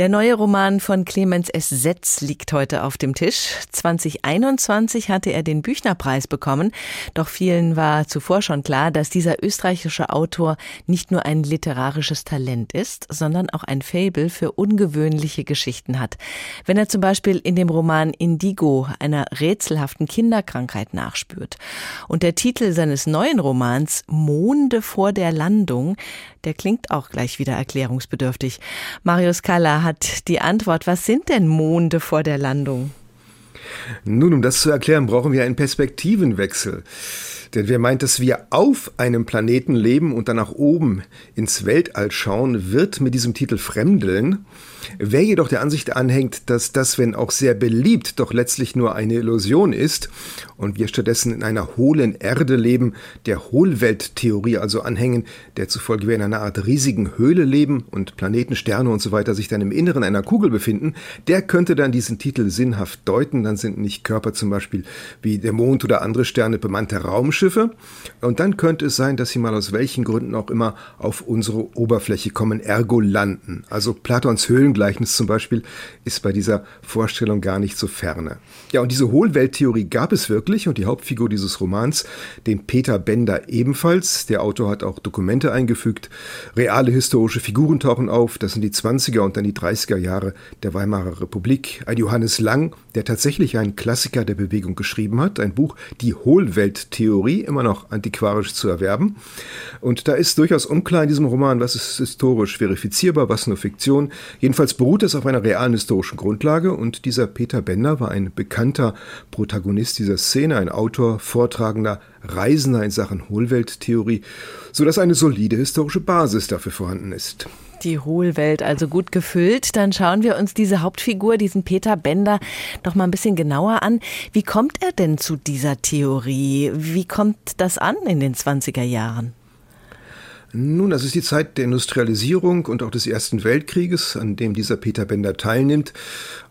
Der neue Roman von Clemens S. Setz liegt heute auf dem Tisch. 2021 hatte er den Büchnerpreis bekommen. Doch vielen war zuvor schon klar, dass dieser österreichische Autor nicht nur ein literarisches Talent ist, sondern auch ein Fabel für ungewöhnliche Geschichten hat. Wenn er zum Beispiel in dem Roman Indigo einer rätselhaften Kinderkrankheit nachspürt. Und der Titel seines neuen Romans Monde vor der Landung, der klingt auch gleich wieder erklärungsbedürftig. Marius Kalla hat die Antwort. Was sind denn Monde vor der Landung? Nun, um das zu erklären, brauchen wir einen Perspektivenwechsel. Denn wer meint, dass wir auf einem Planeten leben und dann nach oben ins Weltall schauen, wird mit diesem Titel fremdeln. Wer jedoch der Ansicht anhängt, dass das, wenn auch sehr beliebt, doch letztlich nur eine Illusion ist und wir stattdessen in einer hohlen Erde leben, der Hohlwelttheorie also anhängen, der zufolge wir in einer Art riesigen Höhle leben und Planeten, Sterne und so weiter sich dann im Inneren einer Kugel befinden, der könnte dann diesen Titel sinnhaft deuten. Dann sind nicht Körper zum Beispiel wie der Mond oder andere Sterne bemannte Raumschiffe. Und dann könnte es sein, dass sie mal aus welchen Gründen auch immer auf unsere Oberfläche kommen, ergo landen. Also Platons Höhlen Höhlengleichnis zum Beispiel ist bei dieser Vorstellung gar nicht so ferne. Ja, und diese Hohlwelttheorie gab es wirklich und die Hauptfigur dieses Romans, den Peter Bender ebenfalls. Der Autor hat auch Dokumente eingefügt. Reale historische Figuren tauchen auf. Das sind die 20er und dann die 30er Jahre der Weimarer Republik. Ein Johannes Lang, der tatsächlich einen Klassiker der Bewegung geschrieben hat. Ein Buch, die Hohlwelttheorie, immer noch antiquarisch zu erwerben. Und da ist durchaus unklar in diesem Roman, was ist historisch verifizierbar, was nur Fiktion. Jedenfalls Jedenfalls beruht es auf einer realen historischen Grundlage und dieser Peter Bender war ein bekannter Protagonist dieser Szene, ein Autor, Vortragender, Reisender in Sachen Hohlwelttheorie, sodass eine solide historische Basis dafür vorhanden ist. Die Hohlwelt also gut gefüllt. Dann schauen wir uns diese Hauptfigur, diesen Peter Bender, doch mal ein bisschen genauer an. Wie kommt er denn zu dieser Theorie? Wie kommt das an in den 20er Jahren? Nun, das ist die Zeit der Industrialisierung und auch des Ersten Weltkrieges, an dem dieser Peter Bender teilnimmt.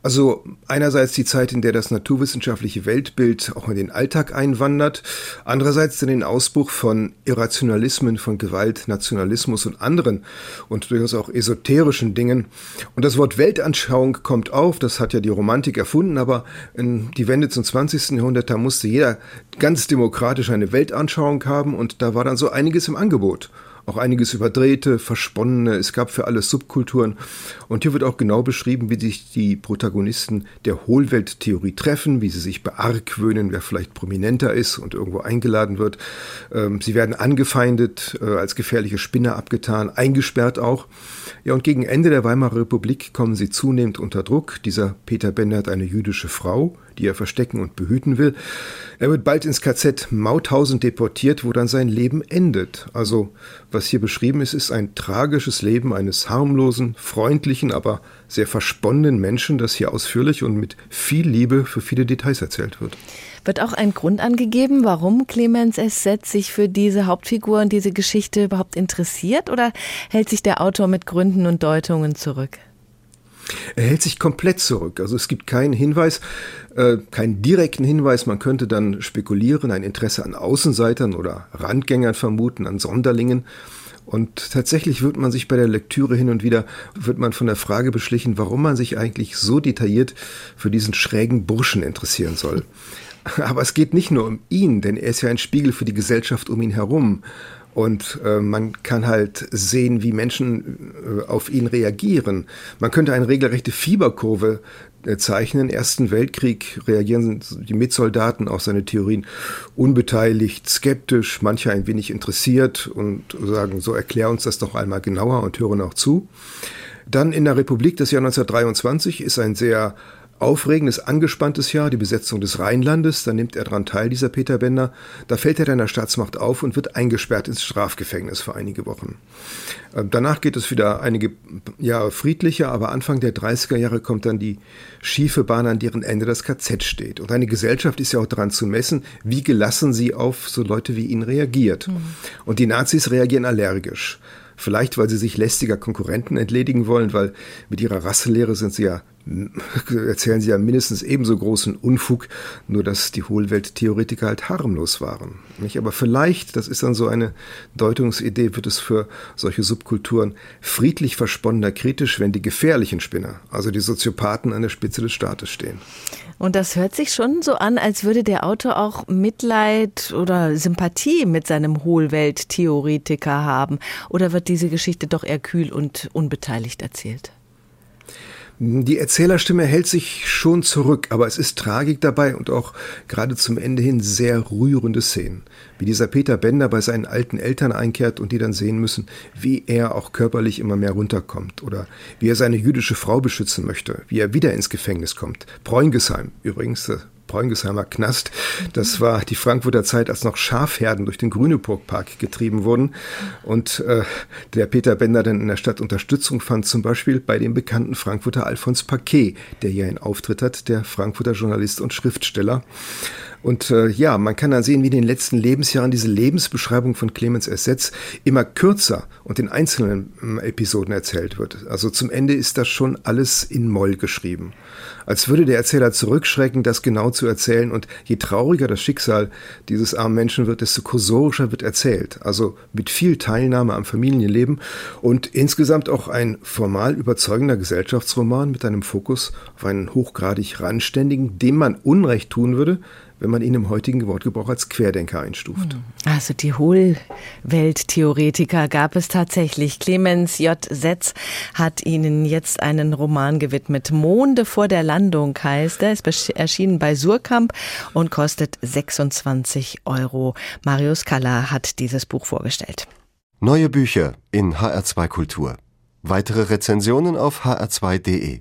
Also einerseits die Zeit, in der das naturwissenschaftliche Weltbild auch in den Alltag einwandert, andererseits den Ausbruch von Irrationalismen, von Gewalt, Nationalismus und anderen und durchaus auch esoterischen Dingen. Und das Wort Weltanschauung kommt auf, das hat ja die Romantik erfunden, aber in die Wende zum 20. Jahrhundert, da musste jeder ganz demokratisch eine Weltanschauung haben und da war dann so einiges im Angebot auch einiges überdrehte, versponnene. Es gab für alle Subkulturen. Und hier wird auch genau beschrieben, wie sich die Protagonisten der Hohlwelttheorie treffen, wie sie sich beargwöhnen, wer vielleicht prominenter ist und irgendwo eingeladen wird. Ähm, sie werden angefeindet, äh, als gefährliche Spinner abgetan, eingesperrt auch. Ja, und gegen Ende der Weimarer Republik kommen sie zunehmend unter Druck. Dieser Peter Bender hat eine jüdische Frau, die er verstecken und behüten will. Er wird bald ins KZ Mauthausen deportiert, wo dann sein Leben endet. Also, was hier beschrieben ist, ist ein tragisches Leben eines harmlosen, freundlichen, aber sehr versponnenen Menschen, das hier ausführlich und mit viel Liebe für viele Details erzählt wird. Wird auch ein Grund angegeben, warum Clemens S. Setz sich für diese Hauptfigur und diese Geschichte überhaupt interessiert oder hält sich der Autor mit Gründen und Deutungen zurück? Er hält sich komplett zurück. Also es gibt keinen Hinweis, äh, keinen direkten Hinweis. Man könnte dann spekulieren, ein Interesse an Außenseitern oder Randgängern vermuten, an Sonderlingen. Und tatsächlich wird man sich bei der Lektüre hin und wieder, wird man von der Frage beschlichen, warum man sich eigentlich so detailliert für diesen schrägen Burschen interessieren soll. Aber es geht nicht nur um ihn, denn er ist ja ein Spiegel für die Gesellschaft um ihn herum. Und äh, man kann halt sehen, wie Menschen äh, auf ihn reagieren. Man könnte eine regelrechte Fieberkurve äh, zeichnen. Ersten Weltkrieg reagieren die Mitsoldaten auf seine Theorien unbeteiligt, skeptisch, manche ein wenig interessiert und sagen, so erklär uns das doch einmal genauer und hören auch zu. Dann in der Republik, das Jahr 1923, ist ein sehr aufregendes, angespanntes Jahr, die Besetzung des Rheinlandes, da nimmt er daran teil, dieser Peter Bender. Da fällt er dann der Staatsmacht auf und wird eingesperrt ins Strafgefängnis für einige Wochen. Ähm, danach geht es wieder einige Jahre friedlicher, aber Anfang der 30er Jahre kommt dann die schiefe Bahn, an deren Ende das KZ steht. Und eine Gesellschaft ist ja auch daran zu messen, wie gelassen sie auf so Leute wie ihn reagiert. Mhm. Und die Nazis reagieren allergisch. Vielleicht, weil sie sich lästiger Konkurrenten entledigen wollen, weil mit ihrer Rasselehre sind sie ja erzählen sie ja mindestens ebenso großen Unfug, nur dass die Hohlwelttheoretiker halt harmlos waren. Nicht? Aber vielleicht, das ist dann so eine Deutungsidee, wird es für solche Subkulturen friedlich versponnener kritisch, wenn die gefährlichen Spinner, also die Soziopathen, an der Spitze des Staates stehen. Und das hört sich schon so an, als würde der Autor auch Mitleid oder Sympathie mit seinem Hohlwelttheoretiker haben. Oder wird diese Geschichte doch eher kühl und unbeteiligt erzählt? Die Erzählerstimme hält sich schon zurück, aber es ist Tragik dabei und auch gerade zum Ende hin sehr rührende Szenen. Wie dieser Peter Bender bei seinen alten Eltern einkehrt und die dann sehen müssen, wie er auch körperlich immer mehr runterkommt oder wie er seine jüdische Frau beschützen möchte, wie er wieder ins Gefängnis kommt. Preungesheim übrigens, Preungesheimer Knast. Das war die Frankfurter Zeit, als noch Schafherden durch den Grüneburgpark getrieben wurden und äh, der Peter Bender dann in der Stadt Unterstützung fand, zum Beispiel bei dem bekannten Frankfurter Alphons Paquet, der hier einen Auftritt hat, der Frankfurter Journalist und Schriftsteller. Und äh, ja, man kann dann sehen, wie in den letzten Lebensjahren diese Lebensbeschreibung von Clemens Essetz immer kürzer und in einzelnen äh, Episoden erzählt wird. Also zum Ende ist das schon alles in Moll geschrieben. Als würde der Erzähler zurückschrecken, das genau zu erzählen. Und je trauriger das Schicksal dieses armen Menschen wird, desto kursorischer wird erzählt. Also mit viel Teilnahme am Familienleben und insgesamt auch ein formal überzeugender Gesellschaftsroman mit einem Fokus auf einen hochgradig Randständigen, dem man Unrecht tun würde, wenn man ihn im heutigen Wortgebrauch als Querdenker einstuft. Also die Hohlwelttheoretiker gab es tatsächlich. Clemens J. Setz hat ihnen jetzt einen Roman gewidmet. Monde vor der Landung heißt er. Ist erschienen bei Surkamp und kostet 26 Euro. Marius Kalla hat dieses Buch vorgestellt. Neue Bücher in HR2 Kultur. Weitere Rezensionen auf hr2.de.